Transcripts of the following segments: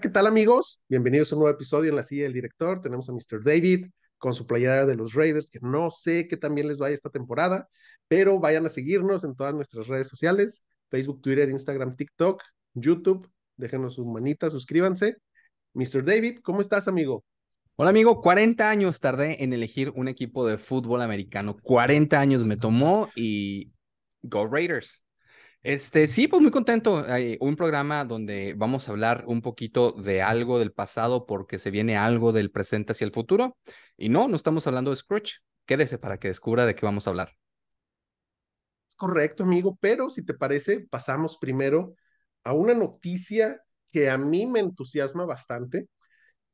¿qué tal amigos? Bienvenidos a un nuevo episodio en la silla del director. Tenemos a Mr. David con su playera de los Raiders, que no sé qué también les vaya esta temporada, pero vayan a seguirnos en todas nuestras redes sociales, Facebook, Twitter, Instagram, TikTok, YouTube. Déjenos su manita, suscríbanse. Mr. David, ¿cómo estás, amigo? Hola amigo, 40 años tardé en elegir un equipo de fútbol americano. 40 años me tomó y Go Raiders. Este, sí, pues muy contento. Hay un programa donde vamos a hablar un poquito de algo del pasado porque se viene algo del presente hacia el futuro. Y no, no estamos hablando de Scrooge. Quédese para que descubra de qué vamos a hablar. Correcto, amigo, pero si te parece, pasamos primero a una noticia que a mí me entusiasma bastante,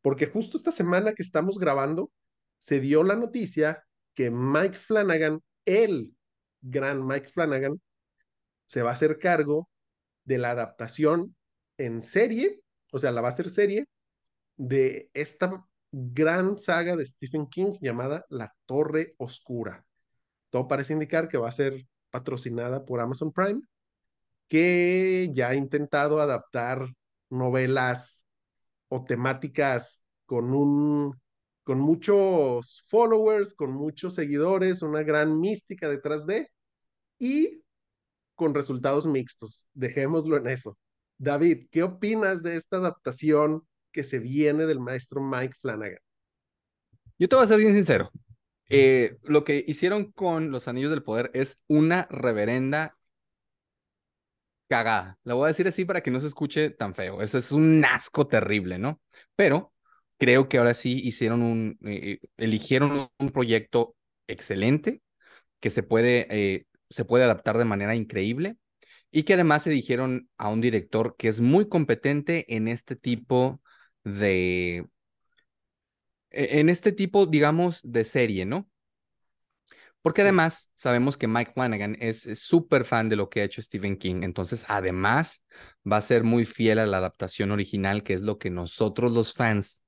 porque justo esta semana que estamos grabando, se dio la noticia que Mike Flanagan, el gran Mike Flanagan, se va a hacer cargo de la adaptación en serie, o sea, la va a hacer serie de esta gran saga de Stephen King llamada La Torre Oscura. Todo parece indicar que va a ser patrocinada por Amazon Prime, que ya ha intentado adaptar novelas o temáticas con un con muchos followers, con muchos seguidores, una gran mística detrás de y con resultados mixtos. Dejémoslo en eso. David, ¿qué opinas de esta adaptación que se viene del maestro Mike Flanagan? Yo te voy a ser bien sincero. Eh, lo que hicieron con los Anillos del Poder es una reverenda cagada. La voy a decir así para que no se escuche tan feo. Eso es un asco terrible, ¿no? Pero creo que ahora sí hicieron un, eh, eligieron un proyecto excelente que se puede eh, se puede adaptar de manera increíble y que además se dijeron a un director que es muy competente en este tipo de, e, en este tipo, digamos, de serie, ¿no? Porque además sabemos que Mike Flanagan es súper fan de lo que ha hecho Stephen King, entonces además va a ser muy fiel a la adaptación original, que es lo que nosotros los fans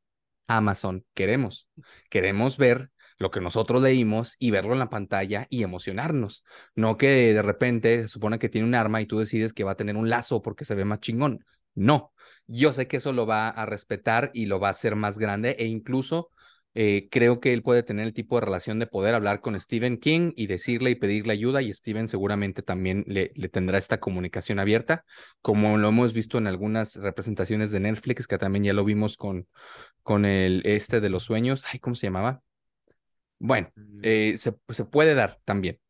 Amazon queremos. Queremos ver lo que nosotros leímos y verlo en la pantalla y emocionarnos. No que de repente se supone que tiene un arma y tú decides que va a tener un lazo porque se ve más chingón. No, yo sé que eso lo va a respetar y lo va a hacer más grande e incluso eh, creo que él puede tener el tipo de relación de poder hablar con Stephen King y decirle y pedirle ayuda y Stephen seguramente también le, le, tendrá esta comunicación abierta, como lo hemos visto en algunas representaciones de Netflix, que también ya lo vimos con, con el este de los sueños, ay, ¿cómo se llamaba? Bueno, eh, se, se, puede dar también.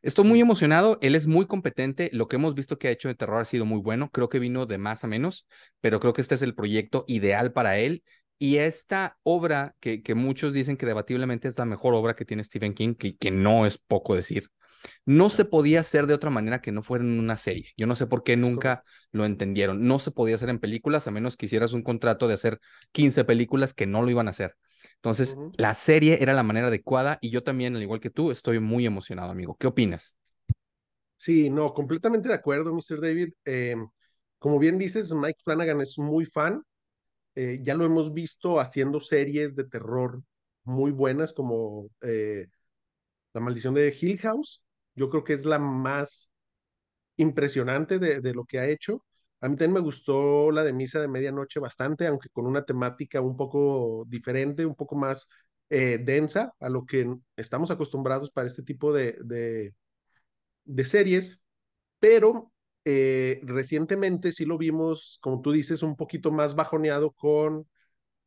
Estoy muy emocionado, él es muy competente, lo que hemos visto que ha hecho de terror ha sido muy bueno, creo que vino de más a menos, pero creo que este es el proyecto ideal para él. Y esta obra, que, que muchos dicen que debatiblemente es la mejor obra que tiene Stephen King, que, que no es poco decir, no se podía hacer de otra manera que no fuera en una serie. Yo no sé por qué nunca lo entendieron. No se podía hacer en películas a menos que hicieras un contrato de hacer 15 películas que no lo iban a hacer. Entonces, la serie era la manera adecuada y yo también, al igual que tú, estoy muy emocionado, amigo. ¿Qué opinas? Sí, no, completamente de acuerdo, Mr. David. Eh, como bien dices, Mike Flanagan es muy fan. Eh, ya lo hemos visto haciendo series de terror muy buenas como eh, La maldición de Hill House. Yo creo que es la más impresionante de, de lo que ha hecho. A mí también me gustó la de Misa de Medianoche bastante, aunque con una temática un poco diferente, un poco más eh, densa a lo que estamos acostumbrados para este tipo de, de, series. Pero eh, recientemente sí lo vimos, como tú dices, un poquito más bajoneado con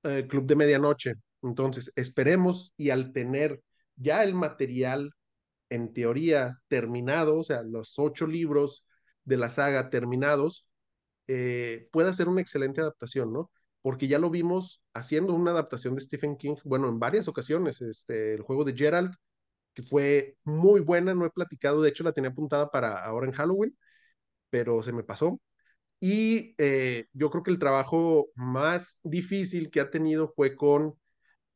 eh, Club de Medianoche. Entonces, esperemos y al tener ya el material en teoría terminado, o sea, los ocho libros de la saga terminados, eh, pueda ser una excelente adaptación, ¿no? Porque ya lo vimos haciendo una adaptación de Stephen King, bueno, en varias ocasiones, este, el juego de Gerald, que fue muy buena, no he platicado, de hecho la tenía apuntada para ahora en Halloween, pero se me pasó. Y eh, yo creo que el trabajo más difícil que ha tenido fue con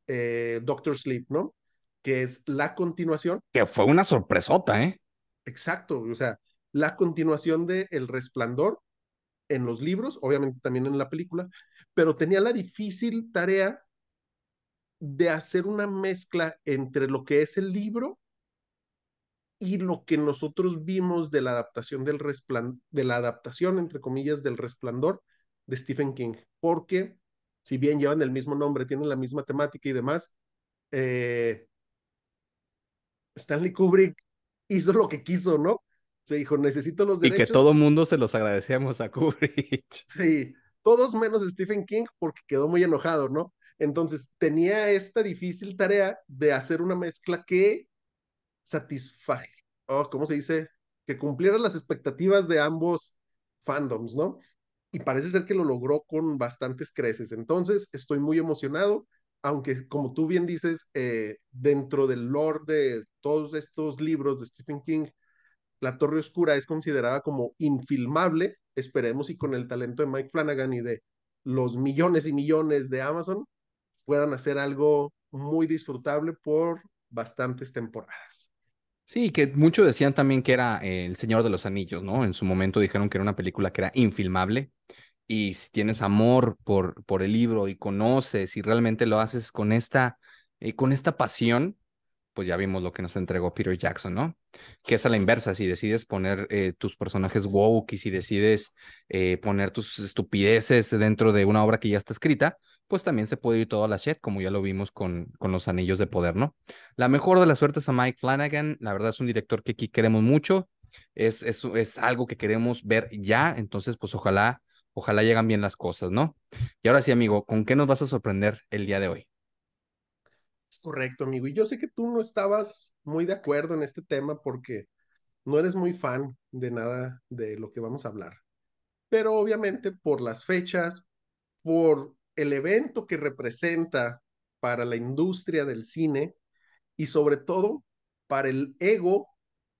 eh, Doctor Sleep, ¿no? Que es la continuación. Que fue una sorpresota, ¿eh? Exacto, o sea, la continuación de El Resplandor, en los libros, obviamente también en la película, pero tenía la difícil tarea de hacer una mezcla entre lo que es el libro y lo que nosotros vimos de la adaptación del resplandor, de la adaptación, entre comillas, del resplandor de Stephen King, porque si bien llevan el mismo nombre, tienen la misma temática y demás, eh, Stanley Kubrick hizo lo que quiso, ¿no? Se dijo, necesito los derechos. Y que todo mundo se los agradecemos a Kubrick. Sí, todos menos Stephen King porque quedó muy enojado, ¿no? Entonces tenía esta difícil tarea de hacer una mezcla que satisfaje, oh, ¿cómo se dice? Que cumpliera las expectativas de ambos fandoms, ¿no? Y parece ser que lo logró con bastantes creces. Entonces, estoy muy emocionado, aunque como tú bien dices, eh, dentro del lore de todos estos libros de Stephen King, La Torre Oscura es considerada como infilmable. Esperemos y con el talento de Mike Flanagan y de los millones y millones de Amazon puedan hacer algo muy disfrutable por bastantes temporadas. Sí, que muchos decían también que era eh, El Señor de los Anillos, ¿no? En su momento dijeron que era una película que era infilmable. Y si tienes amor por, por el libro y conoces y realmente lo haces con esta, eh, con esta pasión, pues ya vimos lo que nos entregó Peter Jackson, ¿no? Que es a la inversa, si decides poner eh, tus personajes woke y si decides poner tus estupideces dentro de una obra que ya está escrita, pues también se puede ir todo a la shit, como ya lo vimos con, con los anillos de poder, ¿no? La mejor de las suertes a Mike Flanagan, la verdad es un director que aquí queremos mucho, es, es, es algo que queremos ver ya, entonces pues ojalá, ojalá llegan bien las cosas, ¿no? Y ahora sí, amigo, ¿con qué nos vas a sorprender el día de hoy? Es correcto, amigo, y yo sé que tú no estabas muy de acuerdo en este tema porque no eres muy fan de nada de lo que vamos a hablar, pero obviamente por las fechas, por el evento que representa para la industria del cine y sobre todo para el ego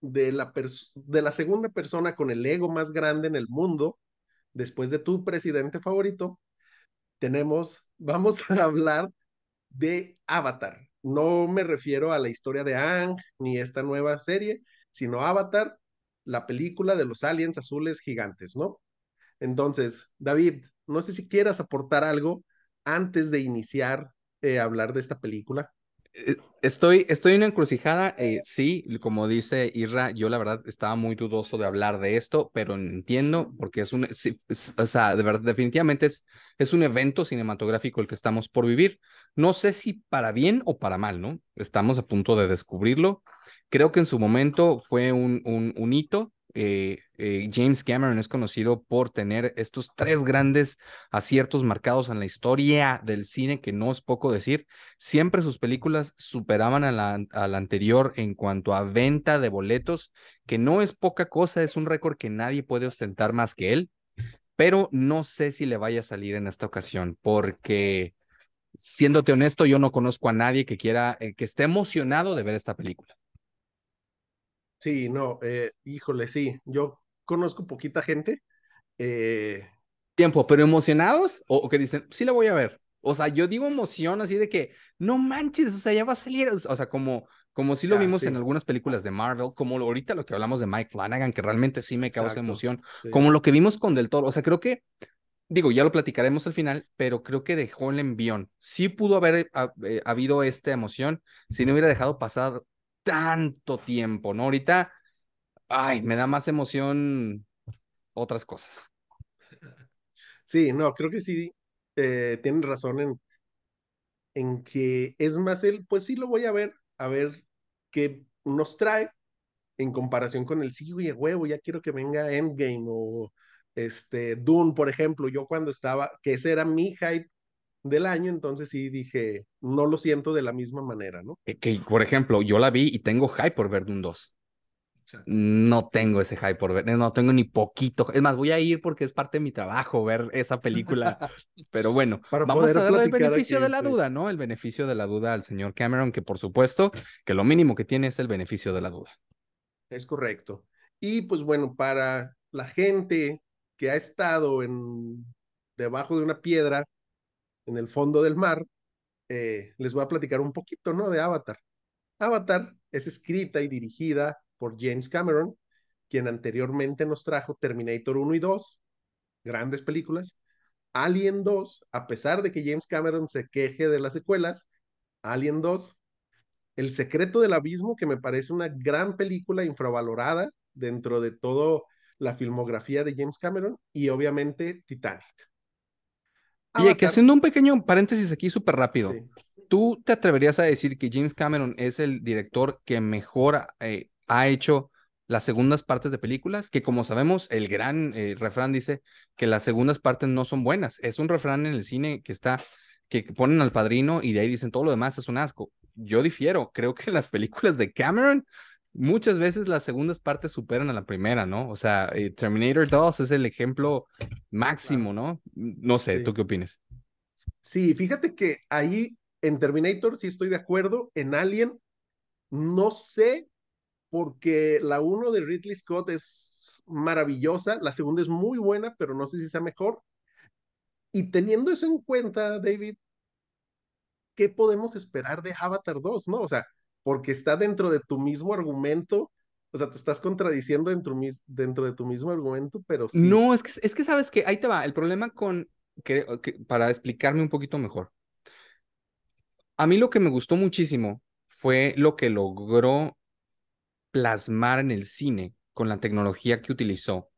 de la, segunda persona con el ego más grande en el mundo, después de tu presidente favorito, tenemos, vamos a hablar de Avatar. No me refiero a la historia de Ang ni esta nueva serie, sino Avatar, la película de los aliens azules gigantes, ¿no? Entonces, David, no sé si quieras aportar algo antes de iniciar eh, a hablar de esta película. Eh, estoy, estoy en una encrucijada, eh, sí, como dice Irra, yo la verdad estaba muy dudoso de hablar de esto, pero entiendo porque es un, o sea, de verdad, definitivamente es, es un evento cinematográfico el que estamos por vivir. No sé si para bien o para mal, ¿no? Estamos a punto de descubrirlo. Creo que en su momento fue un, un hito, eh, eh, James Cameron es conocido por tener estos tres grandes aciertos marcados en la historia del cine, que no es poco decir. Siempre sus películas superaban a la, anterior en cuanto a venta de boletos, que no es poca cosa, es un récord que nadie puede ostentar más que él, pero no sé si le vaya a salir en esta ocasión, porque siéndote honesto, yo no conozco a nadie que quiera, eh, que esté emocionado de ver esta película. Sí, no, eh, híjole, sí, yo conozco poquita gente. Eh... Tiempo, pero emocionados o, que dicen, sí la voy a ver. O sea, yo digo emoción así de que, no manches, o sea, ya va a salir, o sea, como, como si lo vimos en algunas películas de Marvel, como ahorita lo que hablamos de Mike Flanagan, que realmente sí me causa emoción, como lo que vimos con Del Toro, o sea, creo que, digo, ya lo platicaremos al final, pero creo que dejó el envión. Sí pudo haber eh, habido esta emoción si no hubiera dejado pasar tanto tiempo, ¿no? Ahorita, ay, me da más emoción otras cosas. Sí, no, creo que sí, eh, tienen razón en, en que es más el, pues sí lo voy a ver, a ver qué nos trae en comparación con el sí, oye, huevo, ya quiero que venga Endgame o este Dune, por ejemplo, yo cuando estaba, que ese era mi hype del año, entonces sí dije, no lo siento de la misma manera, ¿no? Que, por ejemplo, yo la vi y tengo hype por ver Dune 2. No tengo ese hype por ver, no tengo ni poquito. Es más, voy a ir porque es parte de mi trabajo ver esa película. Pero bueno, vamos a darle el beneficio de la duda, ¿no? El beneficio de la duda al señor Cameron, que por supuesto que lo mínimo que tiene es el beneficio de la duda. Es correcto. Y pues bueno, para la gente que ha estado en debajo de una piedra en el fondo del mar, eh, les voy a platicar un poquito, ¿no? De Avatar. Avatar es escrita y dirigida por James Cameron, quien anteriormente nos trajo Terminator 1 y 2, grandes películas. Alien 2, a pesar de que James Cameron se queje de las secuelas, Alien 2, El secreto del abismo, que me parece una gran película infravalorada dentro de toda la filmografía de James Cameron, y obviamente Titanic. Oye, que haciendo un pequeño paréntesis aquí súper rápido. ¿Tú te atreverías a decir que James Cameron es el director que mejor eh, ha hecho las segundas partes de películas? Que como sabemos, el gran eh, refrán dice que las segundas partes no son buenas. Es un refrán en el cine que está, que ponen al padrino y de ahí dicen todo lo demás es un asco. Yo difiero, creo que las películas de Cameron muchas veces las segundas partes superan a la primera, ¿no? O sea, eh, Terminator 2 es el ejemplo máximo, ¿no? No sé, ¿tú qué opinas? Sí, fíjate que ahí en Terminator sí estoy de acuerdo, en Alien no sé, porque la 1 de Ridley Scott es maravillosa, la segunda es muy buena, pero no sé si sea mejor. Y teniendo eso en cuenta, David, ¿qué podemos esperar de Avatar 2, no? O sea, porque está dentro de tu mismo argumento. O sea, te estás contradiciendo dentro, de tu mismo argumento, pero sí. No, es que, es que sabes que ahí te va. El problema con, que, para explicarme un poquito mejor. A mí lo que me gustó muchísimo fue lo que logró plasmar en el cine con la tecnología que utilizó.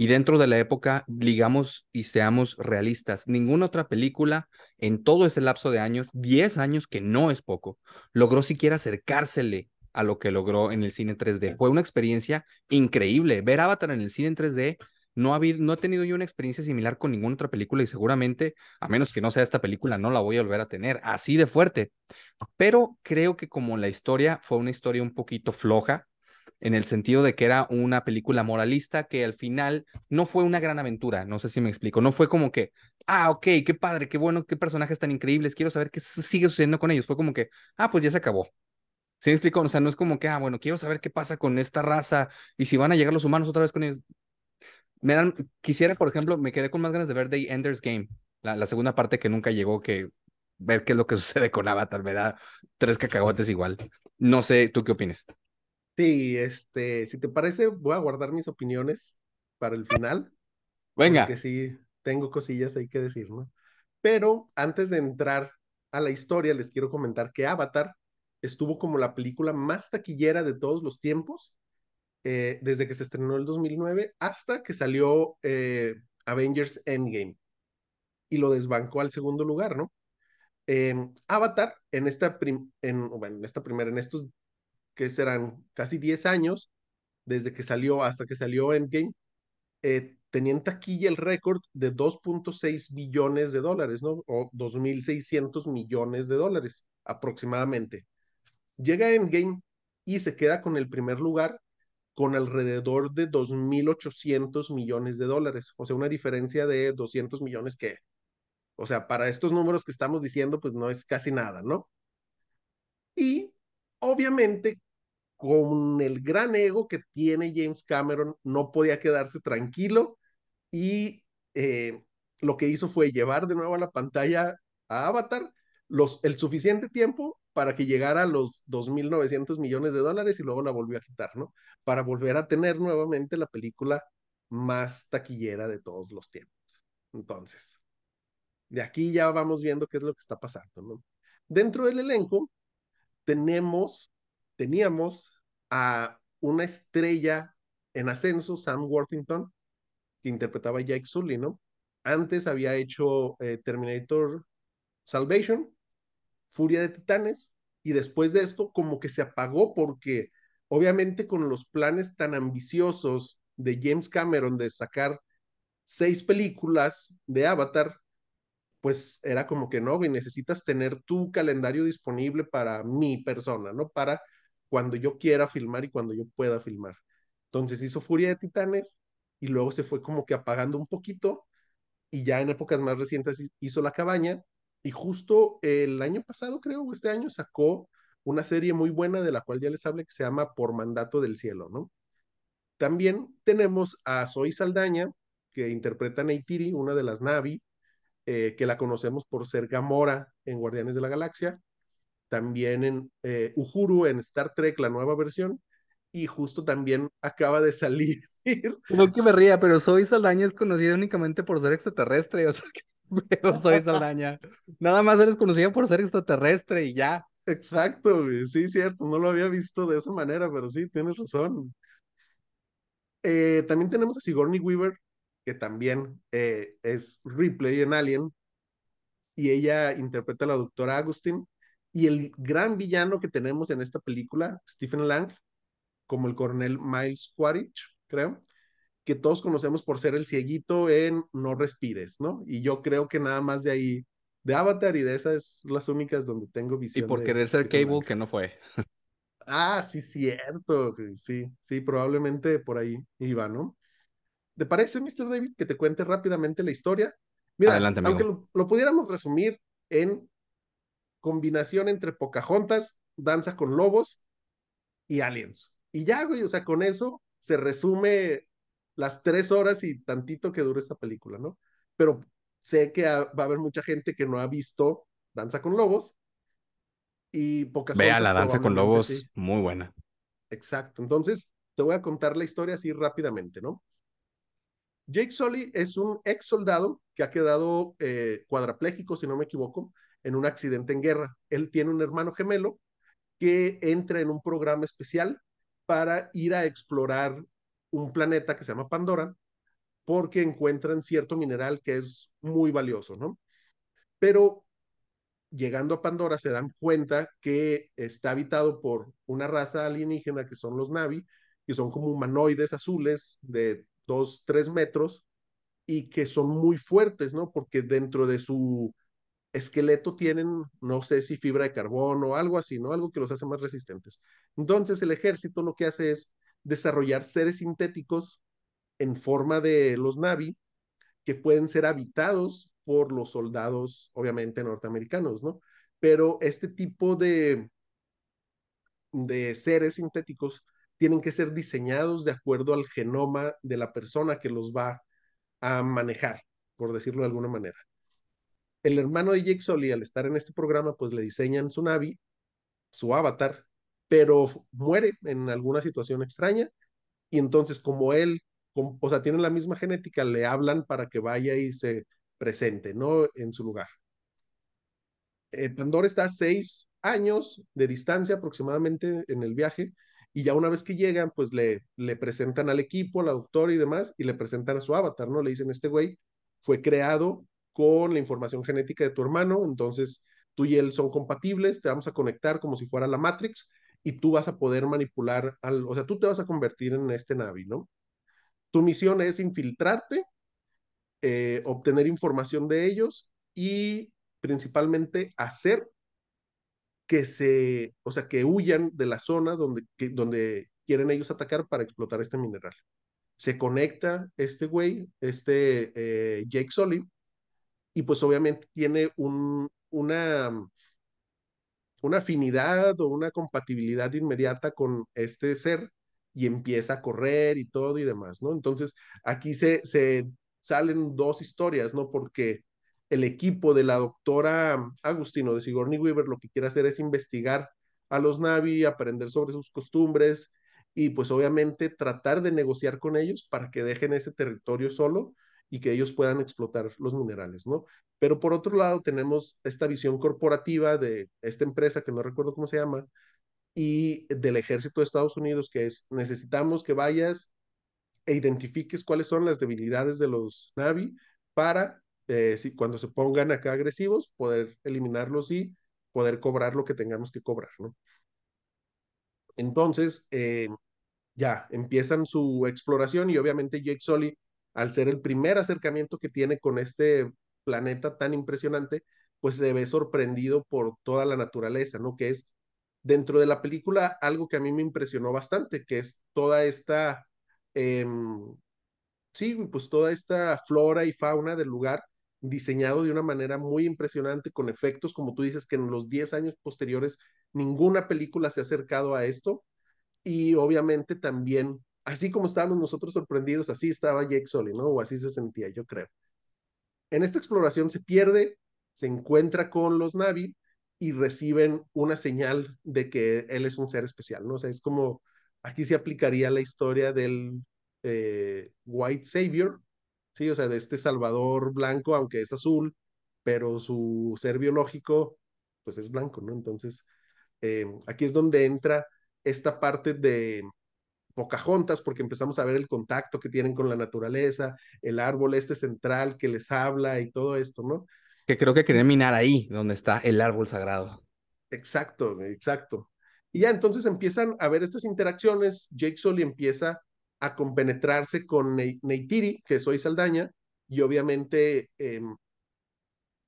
Y dentro de la época, digamos y seamos realistas, ninguna otra película en todo ese lapso de años, 10 años que no es poco, logró siquiera acercársele a lo que logró en el cine 3D. Fue una experiencia increíble. Ver Avatar en el cine en 3D, no, ha no he tenido yo una experiencia similar con ninguna otra película y seguramente, a menos que no sea esta película, no la voy a volver a tener así de fuerte. Pero creo que como la historia fue una historia un poquito floja, en el sentido de que era una película moralista que al final no fue una gran aventura, no sé si me explico, no fue como que, ah, ok, qué padre, qué bueno, qué personajes tan increíbles, quiero saber qué sigue sucediendo con ellos, fue como que, ah, pues ya se acabó. ¿Sí me explico? O sea, no es como que, ah, bueno, quiero saber qué pasa con esta raza y si van a llegar los humanos otra vez con ellos. Me dan, quisiera, por ejemplo, me quedé con más ganas de ver The Ender's Game, la, segunda parte que nunca llegó, que ver qué es lo que sucede con Avatar, me da tres cacahuates igual. No sé, ¿tú qué opinas? Sí, este, si te parece, voy a guardar mis opiniones para el final. Venga. Porque sí, tengo cosillas hay que decir, ¿no? Pero antes de entrar a la historia, les quiero comentar que Avatar estuvo como la película más taquillera de todos los tiempos, eh, desde que se estrenó el 2009 hasta que salió eh, Avengers Endgame y lo desbancó al segundo lugar, ¿no? Avatar, en esta, en, bueno, en esta primera, en estos que serán casi 10 años, desde que salió hasta que salió Endgame, eh, tenía en taquilla el récord de 2.6 billones de dólares, ¿no? O 2.600 millones de dólares aproximadamente. Llega Endgame y se queda con el primer lugar con alrededor de 2.800 millones de dólares, o sea, una diferencia de 200 millones que, o sea, para estos números que estamos diciendo, pues no es casi nada, ¿no? Y obviamente con el gran ego que tiene James Cameron, no podía quedarse tranquilo y eh, lo que hizo fue llevar de nuevo a la pantalla a Avatar los, el suficiente tiempo para que llegara a los 2.900 millones de dólares y luego la volvió a quitar, ¿no? Para volver a tener nuevamente la película más taquillera de todos los tiempos. Entonces, de aquí ya vamos viendo qué es lo que está pasando, ¿no? Dentro del elenco tenemos teníamos a una estrella en ascenso, Sam Worthington, que interpretaba a Jake Sully, ¿no? Antes había hecho eh, Terminator Salvation, Furia de Titanes, y después de esto como que se apagó porque obviamente con los planes tan ambiciosos de James Cameron de sacar seis películas de Avatar, pues era como que no, güey, necesitas tener tu calendario disponible para mi persona, ¿no? Para cuando yo quiera filmar y cuando yo pueda filmar. Entonces hizo Furia de Titanes y luego se fue como que apagando un poquito y ya en épocas más recientes hizo La Cabaña y justo el año pasado creo, o este año sacó una serie muy buena de la cual ya les hablé que se llama Por Mandato del Cielo, ¿no? También tenemos a Zoe Saldaña, que interpreta a Neytiri, una de las Navi, eh, que la conocemos por ser Gamora en Guardianes de la Galaxia, también en eh, Uhuru, en Star Trek, la nueva versión, y justo también acaba de salir. No que me ría, pero Soy Saldaña es conocida únicamente por ser extraterrestre, o sea, pero Soy Saldaña. Nada más eres conocida por ser extraterrestre y ya. Exacto, sí, cierto, no lo había visto de esa manera, pero sí, tienes razón. Eh, también tenemos a Sigourney Weaver, que también eh, es Ripley en Alien, y ella interpreta a la doctora Agustin. Y el gran villano que tenemos en esta película, Stephen Lang, como el coronel Miles Quaritch, creo, que todos conocemos por ser el cieguito en No Respires, ¿no? Y yo creo que nada más de ahí, de Avatar y de esas las únicas donde tengo visión. Y por querer ser Cable, que no fue. Ah, sí, cierto. Sí, sí, probablemente por ahí iba, ¿no? ¿Te parece, Mr. David, que te cuente rápidamente la historia? Mira, Adelante, aunque lo, lo, pudiéramos resumir en combinación entre Pocahontas, Danza con Lobos y Aliens. Y ya, güey, o sea, con eso se resume las tres horas y tantito que dura esta película, ¿no? Pero sé que va a haber mucha gente que no ha visto Danza con Lobos y Pocahontas. Vea la Danza con Lobos, sí. muy buena. Exacto. Entonces, te voy a contar la historia así rápidamente, ¿no? Jake Sully es un ex soldado que ha quedado eh, cuadraplégico, si no me equivoco, en un accidente en guerra. Él tiene un hermano gemelo que entra en un programa especial para ir a explorar un planeta que se llama Pandora, porque encuentran cierto mineral que es muy valioso, ¿no? Pero llegando a Pandora se dan cuenta que está habitado por una raza alienígena que son los Navi, que son como humanoides azules de dos, tres metros y que son muy fuertes, ¿no? Porque dentro de su esqueleto tienen, no sé si fibra de carbono o algo así, ¿no? Algo que los hace más resistentes. Entonces el ejército lo que hace es desarrollar seres sintéticos en forma de los Navi que pueden ser habitados por los soldados, obviamente norteamericanos, ¿no? Pero este tipo de, de seres sintéticos tienen que ser diseñados de acuerdo al genoma de la persona que los va a manejar, por decirlo de alguna manera. El hermano de Jake Sully, al estar en este programa, pues le diseñan su Navi, su avatar, pero muere en alguna situación extraña y entonces como él, como, o sea, tiene la misma genética, le hablan para que vaya y se presente, ¿no? En su lugar. Eh, Pandora está a seis años de distancia aproximadamente en el viaje y ya una vez que llegan, pues le, presentan al equipo, a la doctora y demás, y le presentan a su avatar, ¿no? Le dicen, este güey fue creado con la información genética de tu hermano, entonces tú y él son compatibles, te vamos a conectar como si fuera la Matrix y tú vas a poder manipular, al, o sea, tú te vas a convertir en este Navi, ¿no? Tu misión es infiltrarte, eh, obtener información de ellos y principalmente hacer que se, o sea, que huyan de la zona donde, donde quieren ellos atacar para explotar este mineral. Se conecta este güey, este eh, Jake Sully, y pues obviamente tiene un, una, una afinidad o una compatibilidad inmediata con este ser y empieza a correr y todo y demás, ¿no? Entonces, aquí se, se salen dos historias, ¿no? Porque el equipo de la doctora Agustino de Sigourney Weaver lo que quiere hacer es investigar a los Navi, aprender sobre sus costumbres y pues obviamente tratar de negociar con ellos para que dejen ese territorio solo y que ellos puedan explotar los minerales, ¿no? Pero por otro lado tenemos esta visión corporativa de esta empresa que no recuerdo cómo se llama y del ejército de Estados Unidos que es necesitamos que vayas e identifiques cuáles son las debilidades de los Navi para eh, si, cuando se pongan acá agresivos, poder eliminarlos y poder cobrar lo que tengamos que cobrar, ¿no? Entonces, eh, ya, empiezan su exploración y obviamente Jake Sully, al ser el primer acercamiento que tiene con este planeta tan impresionante, pues se ve sorprendido por toda la naturaleza, ¿no? Que es dentro de la película algo que a mí me impresionó bastante, que es toda esta, eh, sí, pues toda esta flora y fauna del lugar diseñado de una manera muy impresionante, con efectos, como tú dices, que en los 10 años posteriores ninguna película se ha acercado a esto. Y obviamente también, así como estábamos nosotros sorprendidos, así estaba Jake Sully, ¿no? O así se sentía, yo creo. En esta exploración se pierde, se encuentra con los Navi y reciben una señal de que él es un ser especial, ¿no? O sea, es como, aquí se aplicaría la historia del eh, White Savior, ¿sí? O sea, de este Salvador blanco, aunque es azul, pero su ser biológico, pues es blanco, ¿no? Entonces, eh, aquí es donde entra esta parte de Pocahontas, porque empezamos a ver el contacto que tienen con la naturaleza, el árbol este central que les habla y todo esto, ¿no? Que creo que quería minar ahí, donde está el árbol sagrado. Exacto, exacto. Y ya entonces empiezan a ver estas interacciones. Jake Sully empieza a compenetrarse con Neytiri, que soy Saldaña, y obviamente em,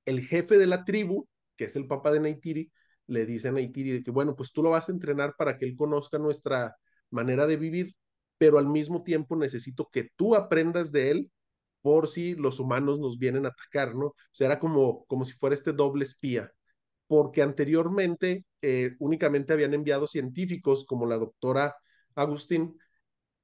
el jefe de la tribu, que es el papá de Neytiri, le dice a Neytiri que, bueno, pues tú lo vas a entrenar para que él conozca nuestra manera de vivir, pero al mismo tiempo necesito que tú aprendas de él por si los humanos nos vienen a atacar, ¿no? O sea, era como, como si fuera este doble espía, porque anteriormente eh, únicamente habían enviado científicos como la doctora Agustín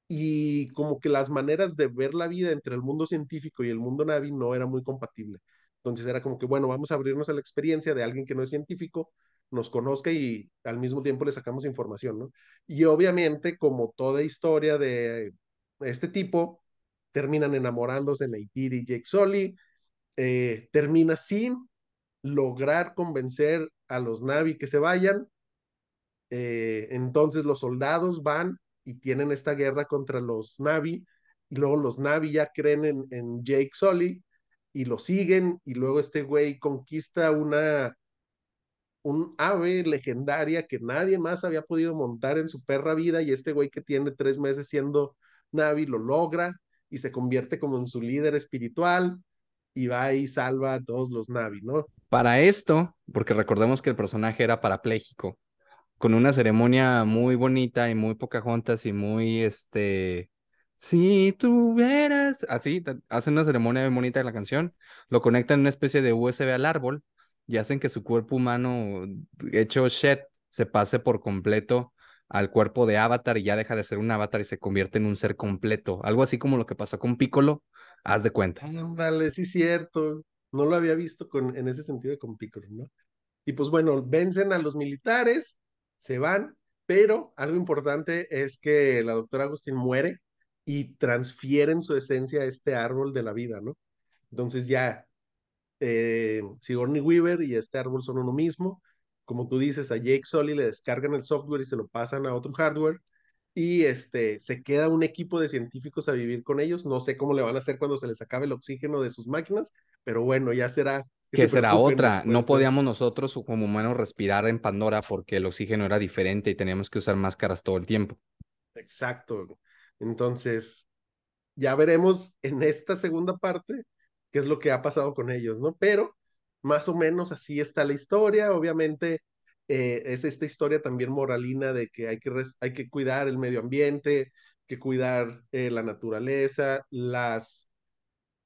y como que las maneras de ver la vida entre el mundo científico y el mundo Navi no era muy compatible. Entonces era como que, bueno, vamos a abrirnos a la experiencia de alguien que no es científico, nos conozca y al mismo tiempo le sacamos información, ¿no? Y obviamente, como toda historia de este tipo, terminan enamorándose Neytiri y Jake Sully, eh, termina sin lograr convencer a los Navi que se vayan, eh, entonces los soldados van y tienen esta guerra contra los Navi, y luego los Navi ya creen en, en Jake Sully y lo siguen, y luego este güey conquista una un ave legendaria que nadie más había podido montar en su perra vida y este güey que tiene tres meses siendo Navi lo logra y se convierte como en su líder espiritual y va y salva a todos los Navi, ¿no? Para esto, porque recordemos que el personaje era parapléjico, con una ceremonia muy bonita y muy pocahontas y muy, este, si tuvieras, así, hacen una ceremonia muy bonita de la canción, lo conectan en una especie de USB al árbol y hacen que su cuerpo humano hecho Shed se pase por completo al cuerpo de Avatar y ya deja de ser un Avatar y se convierte en un ser completo. Algo así como lo que pasó con Piccolo, haz de cuenta. Dale, sí, cierto. No lo había visto con, en ese sentido con Piccolo, ¿no? Y pues bueno, vencen a los militares, se van, pero algo importante es que la doctora Agustín muere y transfieren su esencia a este árbol de la vida, ¿no? Entonces ya eh, Sigourney Weaver y este árbol son uno mismo. Como tú dices, a Jake Sully le descargan el software y se lo pasan a otro hardware y este, se queda un equipo de científicos a vivir con ellos. No sé cómo le van a hacer cuando se les acabe el oxígeno de sus máquinas, pero bueno, ya será. Que, será otra. No podíamos nosotros como humanos respirar en Pandora porque el oxígeno era diferente y teníamos que usar máscaras todo el tiempo. Exacto. Entonces, ya veremos en esta segunda parte qué es lo que ha pasado con ellos, ¿no? Pero más o menos así está la historia, obviamente eh, es esta historia también moralina de que hay que, hay que cuidar el medio ambiente, que cuidar eh, la naturaleza, las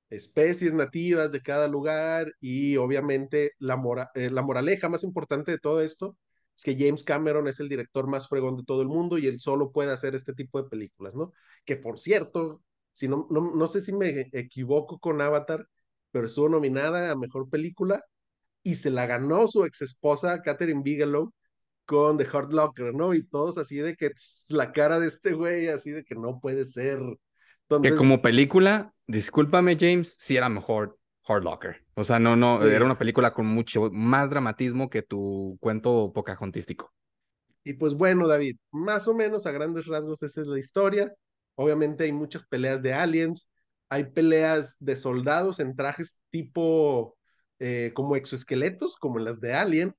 especies nativas de cada lugar y obviamente la, mora eh, la moraleja más importante de todo esto es que James Cameron es el director más fregón de todo el mundo y él solo puede hacer este tipo de películas, ¿no? Que por cierto, si no, no, no sé si me equivoco con Avatar, pero estuvo nominada a Mejor Película y se la ganó su ex esposa Catherine Bigelow con The Hard Locker, ¿no? Y todos así de que la cara de este güey, así de que no puede ser. Entonces, que como película, discúlpame James, sí era mejor Hard Locker. O sea, no, no, era una película con mucho más dramatismo que tu cuento pocajontístico. Y pues bueno, David, más o menos a grandes rasgos esa es la historia. Obviamente hay muchas peleas de aliens, hay peleas de soldados en trajes tipo eh, como exoesqueletos, como las de Alien,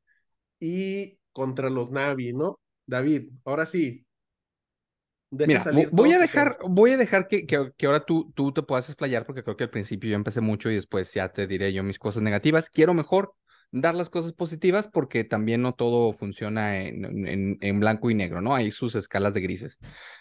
y contra los Navi, ¿no? David, ahora sí. Mira, voy a dejar, voy a dejar que, que, ahora tú, tú te puedas explayar, porque creo que al principio yo empecé mucho y después ya te diré yo mis cosas negativas. Quiero mejor dar las cosas positivas porque también no todo funciona en, en, blanco y negro, ¿no? Hay sus escalas de grises.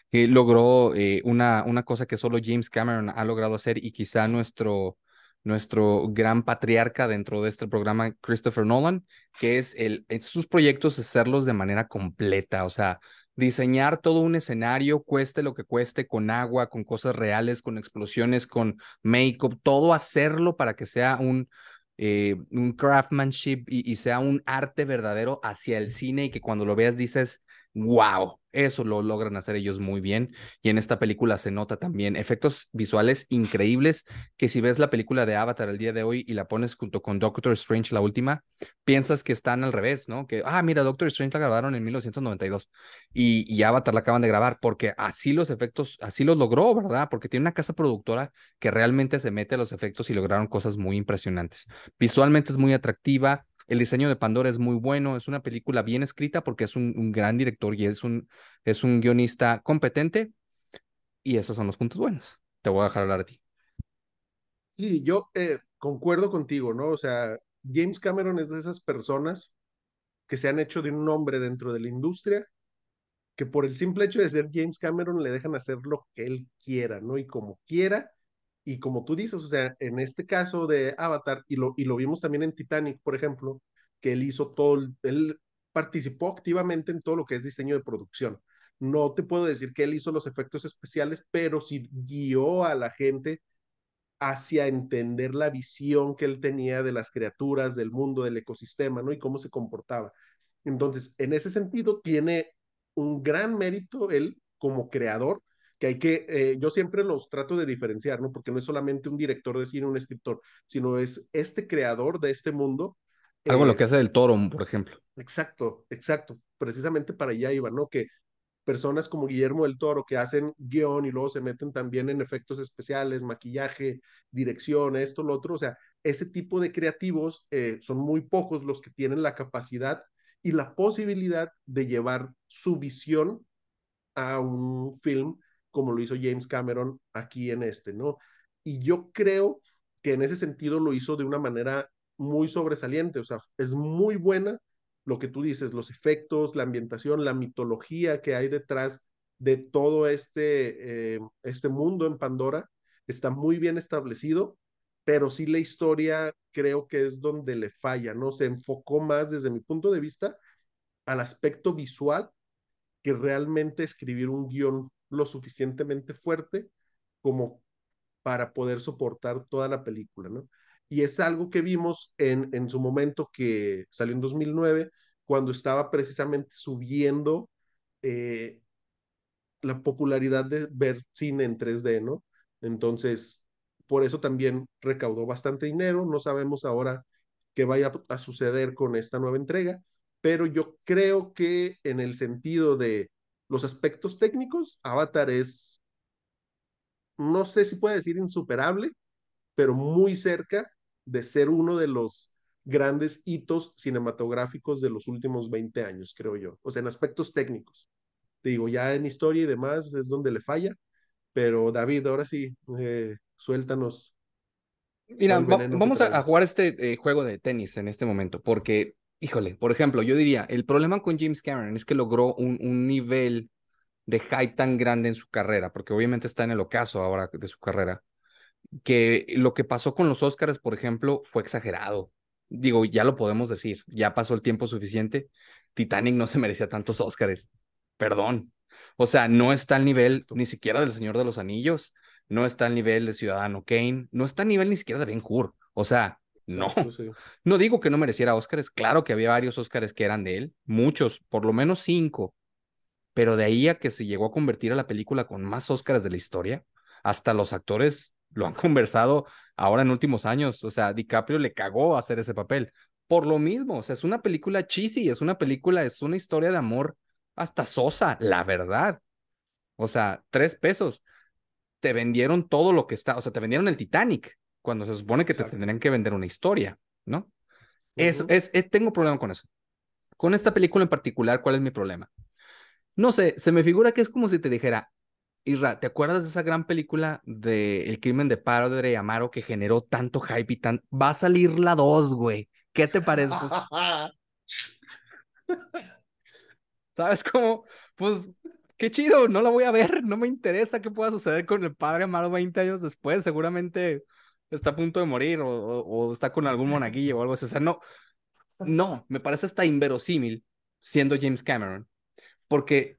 Que logró eh, una, una cosa que solo James Cameron ha logrado hacer y quizá nuestro, nuestro gran patriarca dentro de este programa, Christopher Nolan, que es el, sus proyectos hacerlos de manera completa, o sea, diseñar todo un escenario, cueste lo que cueste, con agua, con cosas reales, con explosiones, con make-up, todo hacerlo para que sea un, eh, un craftsmanship y, sea un arte verdadero hacia el cine y que cuando lo veas dices, wow, eso lo logran hacer ellos muy bien. Y en esta película se nota también efectos visuales increíbles que si ves la película de Avatar el día de hoy y la pones junto con Doctor Strange, la última, piensas que están al revés, ¿no? Que, ah, mira, Doctor Strange la grabaron en 1992 y, y Avatar la acaban de grabar porque así los efectos, así los logró, ¿verdad? Porque tiene una casa productora que realmente se mete a los efectos y lograron cosas muy impresionantes. Visualmente es muy atractiva el diseño de Pandora es muy bueno, es una película bien escrita porque es un, gran director y es un, es un guionista competente. Y esos son los puntos buenos. Te voy a dejar hablar a ti. Sí, yo eh, concuerdo contigo, ¿no? O sea, James Cameron es de esas personas que se han hecho de un nombre dentro de la industria, que por el simple hecho de ser James Cameron le dejan hacer lo que él quiera, ¿no? Y como quiera, y como tú dices, o sea, en este caso de Avatar, y lo, y lo vimos también en Titanic, por ejemplo, que él hizo todo, él participó activamente en todo lo que es diseño de producción. No te puedo decir que él hizo los efectos especiales, pero sí guió a la gente hacia entender la visión que él tenía de las criaturas, del mundo, del ecosistema, ¿no? Y cómo se comportaba. Entonces, en ese sentido, tiene un gran mérito él como creador que hay que, eh, yo siempre los trato de diferenciar, ¿no? Porque no es solamente un director de cine, un escritor, sino es este creador de este mundo. Algo lo eh, que hace del toro, por ejemplo. Exacto, exacto. Precisamente para allá iba, ¿no? Que personas como Guillermo del Toro que hacen guion y luego se meten también en efectos especiales, maquillaje, dirección, esto, lo otro. O sea, ese tipo de creativos eh, son muy pocos los que tienen la capacidad y la posibilidad de llevar su visión a un film como lo hizo James Cameron aquí en este, ¿no? Y yo creo que en ese sentido lo hizo de una manera muy sobresaliente, o sea, es muy buena lo que tú dices, los efectos, la ambientación, la mitología que hay detrás de todo este, eh, este mundo en Pandora, está muy bien establecido, pero sí la historia creo que es donde le falla, ¿no? Se enfocó más desde mi punto de vista al aspecto visual que realmente escribir un guion lo suficientemente fuerte como para poder soportar toda la película, ¿no? Y es algo que vimos en, en su momento que salió en 2009, cuando estaba precisamente subiendo eh, la popularidad de ver cine en 3D, ¿no? Entonces, por eso también recaudó bastante dinero. No sabemos ahora qué vaya a suceder con esta nueva entrega, pero yo creo que en el sentido de los aspectos técnicos, Avatar es, no sé si puede decir insuperable, pero muy cerca de ser uno de los grandes hitos cinematográficos de los últimos 20 años, creo yo. O sea, en aspectos técnicos. Te digo, ya en historia y demás es donde le falla, pero David, ahora sí, eh, suéltanos. Mira, vamos a, jugar este eh, juego de tenis en este momento, porque híjole, por ejemplo, yo diría, el problema con James Cameron es que logró un, un nivel de hype tan grande en su carrera, porque obviamente está en el ocaso ahora de su carrera, que lo que pasó con los Oscars, por ejemplo, fue exagerado. Digo, ya lo podemos decir, ya pasó el tiempo suficiente. Titanic no se merecía tantos Oscars. Perdón. O sea, no está al nivel ni siquiera del Señor de los Anillos, no está al nivel de Ciudadano Kane, no está al nivel ni siquiera de Ben Hur. O sea, no, no digo que no mereciera Óscares, claro que había varios Óscares que eran de él, muchos, por lo menos cinco, pero de ahí a que se llegó a convertir a la película con más Óscares de la historia, hasta los actores lo han conversado ahora en últimos años, o sea, DiCaprio le cagó hacer ese papel, por lo mismo, o sea, es una película cheesy, es una película, es una historia de amor hasta sosa, la verdad. O sea, tres pesos. Te vendieron todo lo que está, o sea, te vendieron el Titanic, cuando se supone que te tendrían que vender una historia, ¿no? es, es, tengo problema con eso. Con esta película en particular, ¿cuál es mi problema? No sé, se me figura que es como si te dijera, Isra, ¿te acuerdas de esa gran película de El crimen de Padre Amaro que generó tanto hype y tan... Va a salir la 2, güey. ¿Qué te parece? Pues ¿Sabes cómo? Pues qué chido, no la voy a ver, no me interesa qué pueda suceder con el Padre Amaro 20 años después, seguramente está a punto de morir o, está con algún monaguillo o algo así. O sea, no, no, me parece hasta inverosímil siendo James Cameron, porque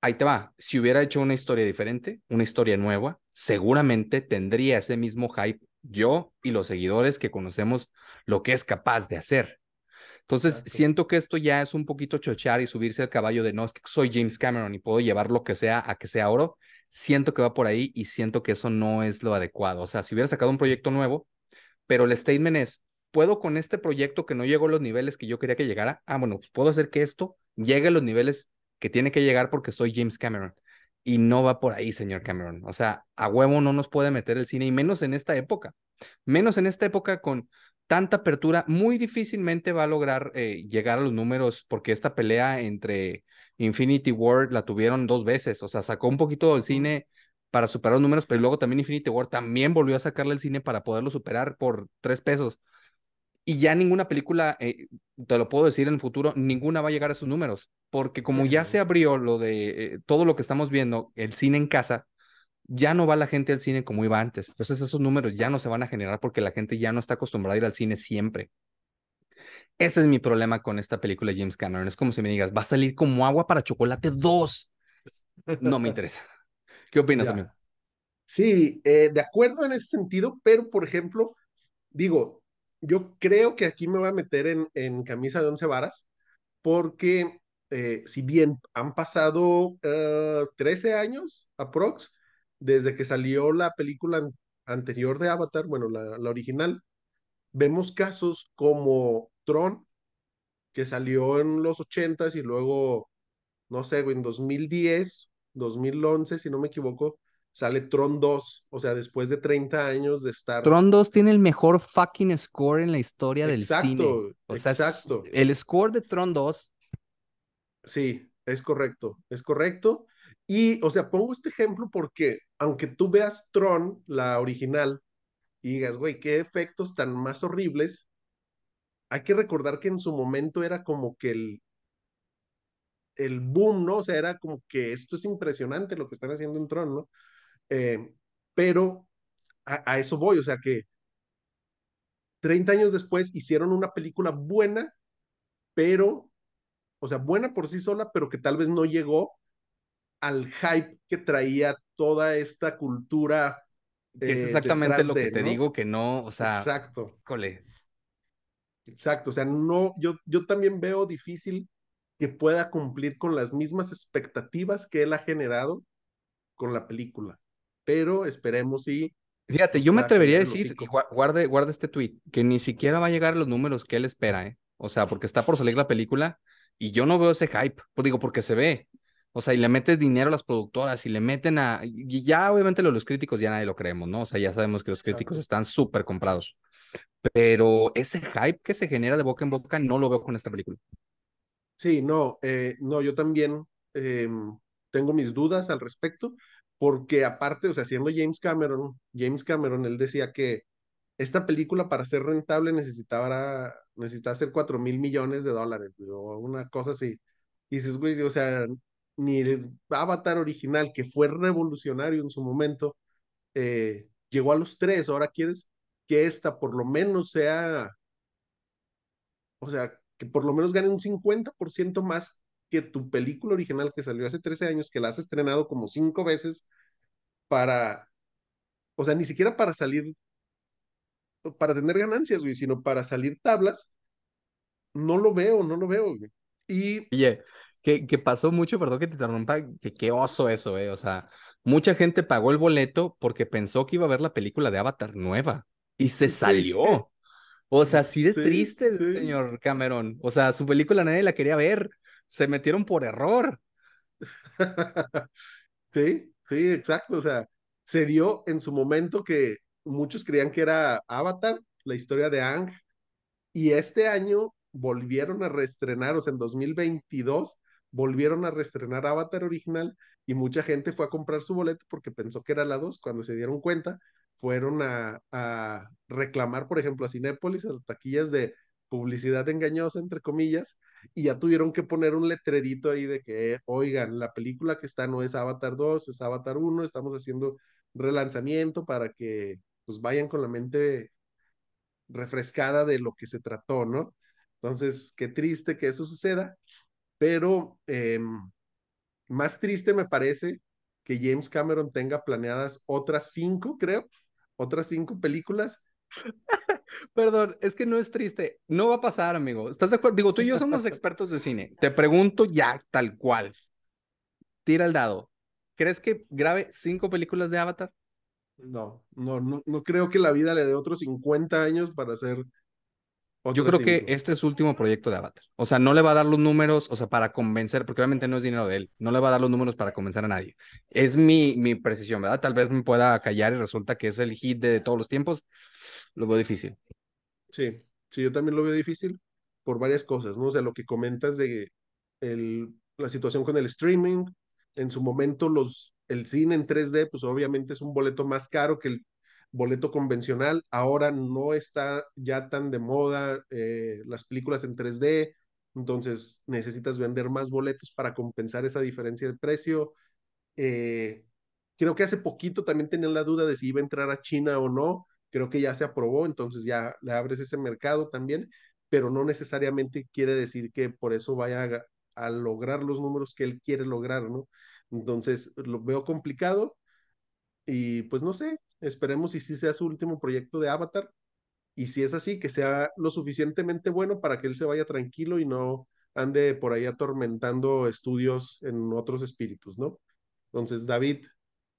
ahí te va, si hubiera hecho una historia diferente, una historia nueva, seguramente tendría ese mismo hype yo y los seguidores que conocemos lo que es capaz de hacer. Entonces, Exacto. siento que esto ya es un poquito chochear y subirse al caballo de no, es que soy James Cameron y puedo llevar lo que sea a que sea oro. Siento que va por ahí y siento que eso no es lo adecuado. O sea, si hubiera sacado un proyecto nuevo, pero el statement es, ¿puedo con este proyecto que no llegó a los niveles que yo quería que llegara? Ah, bueno, pues puedo hacer que esto llegue a los niveles que tiene que llegar porque soy James Cameron. Y no va por ahí, señor Cameron. O sea, a huevo no nos puede meter el cine, y menos en esta época. Menos en esta época con tanta apertura, muy difícilmente va a lograr eh, llegar a los números, porque esta pelea entre Infinity War la tuvieron dos veces. O sea, sacó un poquito del cine para superar los números, pero luego también Infinity War también volvió a sacarle el cine para poderlo superar por tres pesos. Y ya ninguna película, eh, te lo puedo decir en el futuro, ninguna va a llegar a esos números, porque como ya se abrió lo de eh, todo lo que estamos viendo, el cine en casa, ya no va la gente al cine como iba antes. Entonces esos números ya no se van a generar porque la gente ya no está acostumbrada a ir al cine siempre. Ese es mi problema con esta película de James Cameron. Es como si me digas, va a salir como agua para chocolate 2. No me interesa. ¿Qué opinas, Ya. amigo? Sí, eh, de acuerdo en ese sentido, pero por ejemplo, digo, yo creo que aquí me voy a meter en, en camisa de once varas, porque eh, si bien han pasado eh, 13 años, aprox, desde que salió la película an- anterior de Avatar, bueno, la, la original, vemos casos como Tron, que salió en los 80s y luego, no sé, güey, en 2010, 2011, si no me equivoco, sale Tron 2, o sea, después de 30 años de estar... Tron 2 tiene el mejor fucking score en la historia del cine. Exacto, O sea, exacto. el score de Tron 2, Sí, es correcto, es correcto. Y, o sea, pongo este ejemplo porque, aunque tú veas Tron, la original, y digas, güey, qué efectos tan más horribles, hay que recordar que en su momento era como que el, el boom, ¿no? O sea, era como que esto es impresionante lo que están haciendo en Tron, ¿no? Eh, pero a, a eso voy, o sea, que 30 años después hicieron una película buena, pero, o sea, buena por sí sola, pero que tal vez no llegó al hype que traía toda esta cultura es exactamente lo que de, te ¿no? digo que no, o sea, Exacto, híjole, exacto. O sea, no, yo, yo también veo difícil que pueda cumplir con las mismas expectativas que él ha generado con la película. Pero esperemos si Fíjate, yo me atrevería a decir, y guarde, guarde este tweet, que ni siquiera va a llegar a los números que él espera, ¿eh? O sea, porque está por salir la película y yo no veo ese hype, pues digo, porque se ve. O sea, y le metes dinero a las productoras y le meten a... Y ya obviamente lo de los críticos ya nadie lo creemos, ¿no? O sea, ya sabemos que los críticos están súper comprados. Pero ese hype que se genera de boca en boca no lo veo con esta película. Sí, no, eh, no, yo también eh, tengo mis dudas al respecto, porque aparte, o sea, siendo James Cameron, James Cameron, él decía que esta película para ser rentable necesitaba, necesitaba hacer 4 mil millones de dólares, o una cosa así. Y dices, güey, o sea, ni el Avatar original, que fue revolucionario en su momento, eh, llegó a los tres, ahora quieres que esta por lo menos sea o sea, que por lo menos gane un 50% más que tu película original que salió hace 13 años, que la has estrenado como cinco veces para, o sea, ni siquiera para salir, para tener ganancias, güey, sino para salir tablas, no lo veo, no lo veo, güey. Y que, que pasó mucho, perdón que te interrumpa, que qué oso eso, ¿eh? O sea, mucha gente pagó el boleto porque pensó que iba a ver la película de Avatar nueva y se salió. O sea, así de sí, triste, sí. señor Cameron. O sea, su película nadie la quería ver. Se metieron por error. Sí, sí, exacto. O sea, se dio en su momento que muchos creían que era Avatar, la historia de Ang, y este año volvieron a reestrenar, o sea, en 2022 volvieron a reestrenar Avatar original y mucha gente fue a comprar su boleto porque pensó que era la 2. Cuando se dieron cuenta, fueron a, a reclamar, por ejemplo, a Cinépolis, a las taquillas de publicidad engañosa, entre comillas, y ya tuvieron que poner un letrerito ahí de que, oigan, la película que está no es Avatar 2, es Avatar 1, estamos haciendo relanzamiento para que pues vayan con la mente refrescada de lo que se trató, ¿no? Entonces, qué triste que eso suceda, pero eh, más triste me parece que James Cameron tenga planeadas otras cinco, creo, otras cinco películas Perdón, es que no es triste. No va a pasar, amigo. ¿Estás de acuerdo? Digo, tú y yo somos expertos de cine. Te pregunto ya, tal cual. Tira el dado. ¿Crees que grabe cinco películas de Avatar? No, no, no, no creo que la vida le dé otros 50 años para hacer yo creo que este es su último proyecto de Avatar. O sea, no le va a dar los números, o sea, para convencer, porque obviamente no es dinero de él, no le va a dar los números para convencer a nadie. Es mi, mi precisión, ¿verdad? Tal vez me pueda callar y resulta que es el hit de todos los tiempos. Lo veo difícil. Sí, sí, yo también lo veo difícil por varias cosas, ¿no? O sea, lo que comentas de el, la situación con el streaming, en su momento los, el cine en 3D, pues obviamente es un boleto más caro que el boleto convencional. Ahora no está ya tan de moda eh, las películas en 3D, entonces necesitas vender más boletos para compensar esa diferencia de precio. Eh, creo que hace poquito también tenían la duda de si iba a entrar a China o no. Creo que ya se aprobó, entonces ya le abres ese mercado también, pero no necesariamente quiere decir que por eso vaya a, a lograr los números que él quiere lograr, ¿no? Entonces lo veo complicado y pues no sé, Esperemos y si sea su último proyecto de Avatar. Y si es así, que sea lo suficientemente bueno para que él se vaya tranquilo y no ande por ahí atormentando estudios en otros espíritus, ¿no? Entonces, David.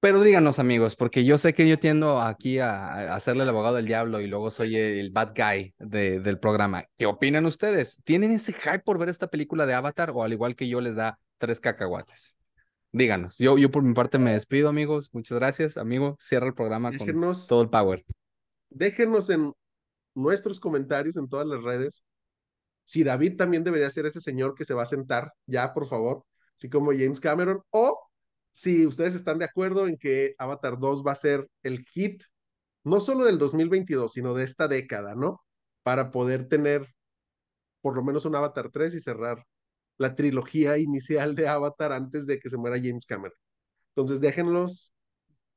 Pero díganos, amigos, porque yo sé que yo tiendo aquí a, hacerle el abogado del diablo y luego soy el bad guy del programa. ¿Qué opinan ustedes? ¿Tienen ese hype por ver esta película de Avatar o al igual que yo les da tres cacahuates? Díganos. Yo, yo por mi parte me despido, amigos. Muchas gracias, amigo. Cierra el programa con todo el power. Déjenos en nuestros comentarios en todas las redes si David también debería ser ese señor que se va a sentar, ya, por favor, así como James Cameron, o si ustedes están de acuerdo en que Avatar 2 va a ser el hit, no solo del 2022, sino de esta década, ¿no? Para poder tener por lo menos un Avatar 3 y cerrar la trilogía inicial de Avatar antes de que se muera James Cameron. Entonces déjenlos,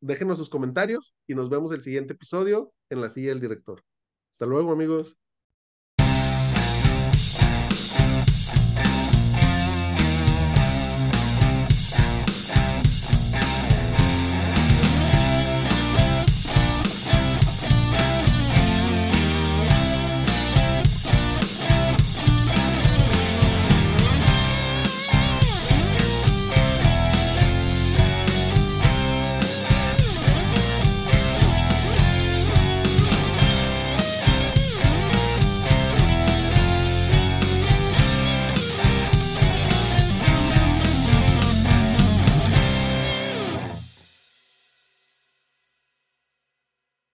déjenos sus comentarios y nos vemos el siguiente episodio en la silla del director. Hasta luego amigos.